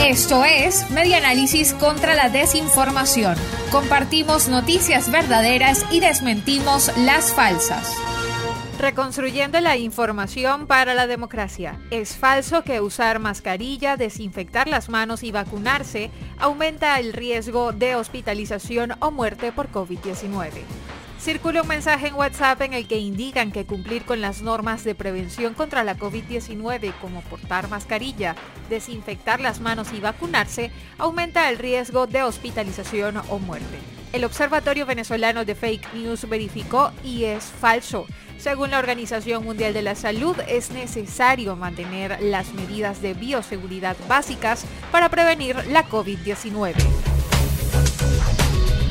Esto es Media Análisis contra la Desinformación. Compartimos noticias verdaderas y desmentimos las falsas. Reconstruyendo la información para la democracia. Es falso que usar mascarilla, desinfectar las manos y vacunarse aumenta el riesgo de hospitalización o muerte por COVID-19. Circula un mensaje en WhatsApp en el que indican que cumplir con las normas de prevención contra la COVID-19 como portar mascarilla, desinfectar las manos y vacunarse aumenta el riesgo de hospitalización o muerte. El Observatorio Venezolano de Fake News verificó y es falso. Según la Organización Mundial de la Salud, es necesario mantener las medidas de bioseguridad básicas para prevenir la COVID-19.